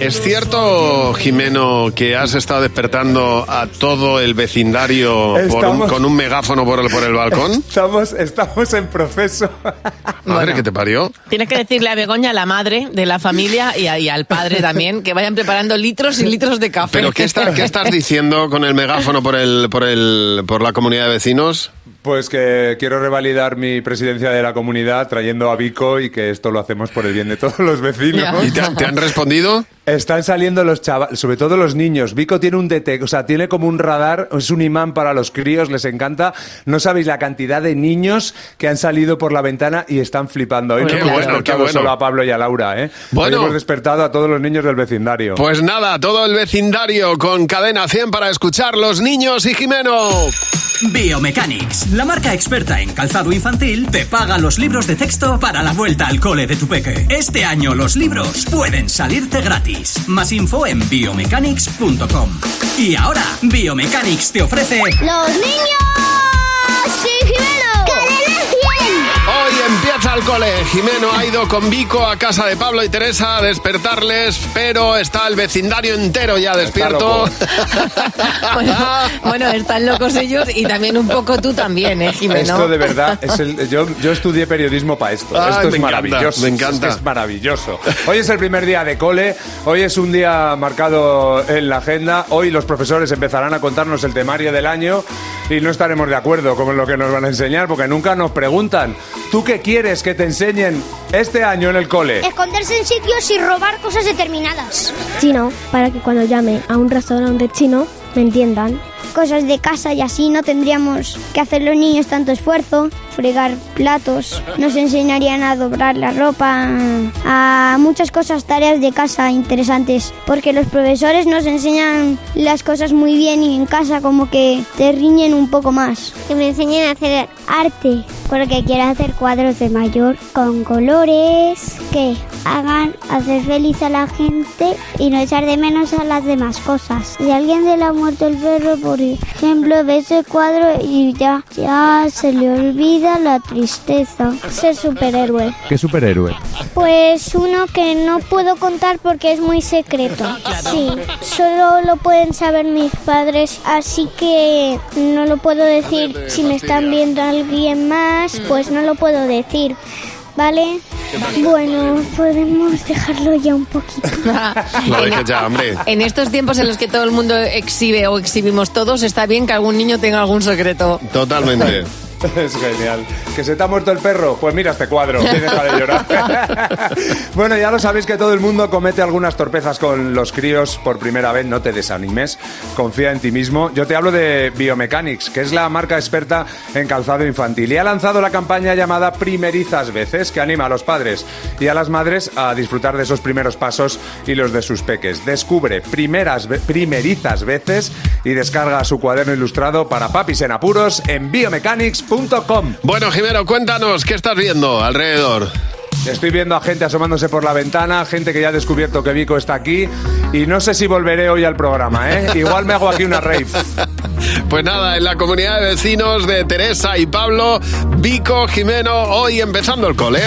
¿Es cierto, Jimeno, que has estado despertando a todo el vecindario por un- Estamos- con un megáfono por el, por el balcón? Estamos, estamos en proceso. Madre que te parió. Tienes que decirle a Begoña, la madre de la familia, y, a- y al padre también, que vayan preparando litros y litros de café. ¿Pero qué, está- qué estás diciendo con el megáfono por, el, por, el, por la comunidad de vecinos? Pues que quiero revalidar mi presidencia de la comunidad trayendo a Vico y que esto lo hacemos por el bien de todos los vecinos. ¿Y te, han- te han respondido? Están saliendo los chavales, sobre todo los niños. Vico tiene un detector, o sea, tiene como un radar, es un imán para los críos, les encanta. No sabéis la cantidad de niños que han salido por la ventana y están flipando. Hoy no Qué hemos bueno, despertado qué bueno. solo a Pablo y a Laura, ¿eh? Bueno. Hoy hemos despertado a todos los niños del vecindario. Pues nada, todo el vecindario con cadena 100 para escuchar los niños y Jimeno. Biomechanics, la marca experta en calzado infantil, te paga los libros de texto para la vuelta al cole de tu peque. Este año los libros pueden salirte gratis. Más info en biomechanics.com. Y ahora, Biomechanics te ofrece ¡Los niños! ¡Sí, el cole. Jimeno ha ido con Vico a casa de Pablo y Teresa a despertarles, pero está el vecindario entero ya despierto. bueno, bueno, están locos ellos y también un poco tú también, ¿eh, Jimeno? Esto de verdad es el. Yo, yo estudié periodismo para esto. Ay, esto me es encanta, maravilloso. me Es que Es, maravilloso. Hoy es el primer día de cole. Hoy es un día marcado en la agenda. Hoy los profesores empezarán a contarnos el temario del año y no estaremos de acuerdo con lo que nos van a enseñar porque nunca nos preguntan. ¿Tú qué quieres que te enseñen este año en el cole? Esconderse en sitios y robar cosas determinadas. chino para que cuando llame a un restaurante chino me entiendan. Cosas de casa y así no tendríamos que hacer los niños tanto esfuerzo, fregar platos, nos enseñarían a doblar la ropa, a muchas cosas, tareas de casa interesantes, porque los profesores nos enseñan las cosas muy bien y en casa como que te riñen un poco más. Que me enseñen a hacer arte, porque quiero hacer cuadros de mayor con colores que hagan hacer feliz a la gente y no echar de menos a las demás cosas. Si a alguien se le ha muerto el perro, por ejemplo, ve ese cuadro y ya, ya se le olvida la tristeza. Ser superhéroe. ¿Qué superhéroe? Pues uno que no puedo contar porque es muy secreto. Sí, solo lo pueden saber mis padres, así que no lo puedo decir. Si me están viendo alguien más, pues no lo puedo decir. ¿Vale? Bueno, podemos dejarlo ya un poquito. Lo dejes ya, hombre. En estos tiempos en los que todo el mundo exhibe o exhibimos todos, está bien que algún niño tenga algún secreto. Totalmente. Es genial. ¿Que se te ha muerto el perro? Pues mira este cuadro deja de llorar. bueno, ya lo sabéis que todo el mundo comete algunas torpezas con los críos por primera vez. No te desanimes, confía en ti mismo. Yo te hablo de Biomechanics, que es la marca experta en calzado infantil. Y ha lanzado la campaña llamada Primerizas Veces, que anima a los padres y a las madres a disfrutar de esos primeros pasos y los de sus peques. Descubre primerizas veces y descarga su cuaderno ilustrado para papis en apuros en Bueno, Jimeno, cuéntanos, ¿qué estás viendo alrededor? Estoy viendo a gente asomándose por la ventana, gente que ya ha descubierto que Vico está aquí y no sé si volveré hoy al programa, ¿eh? Igual me hago aquí una rave. Pues nada, en la comunidad de vecinos de Teresa y Pablo, Vico, Jimeno, hoy empezando el cole.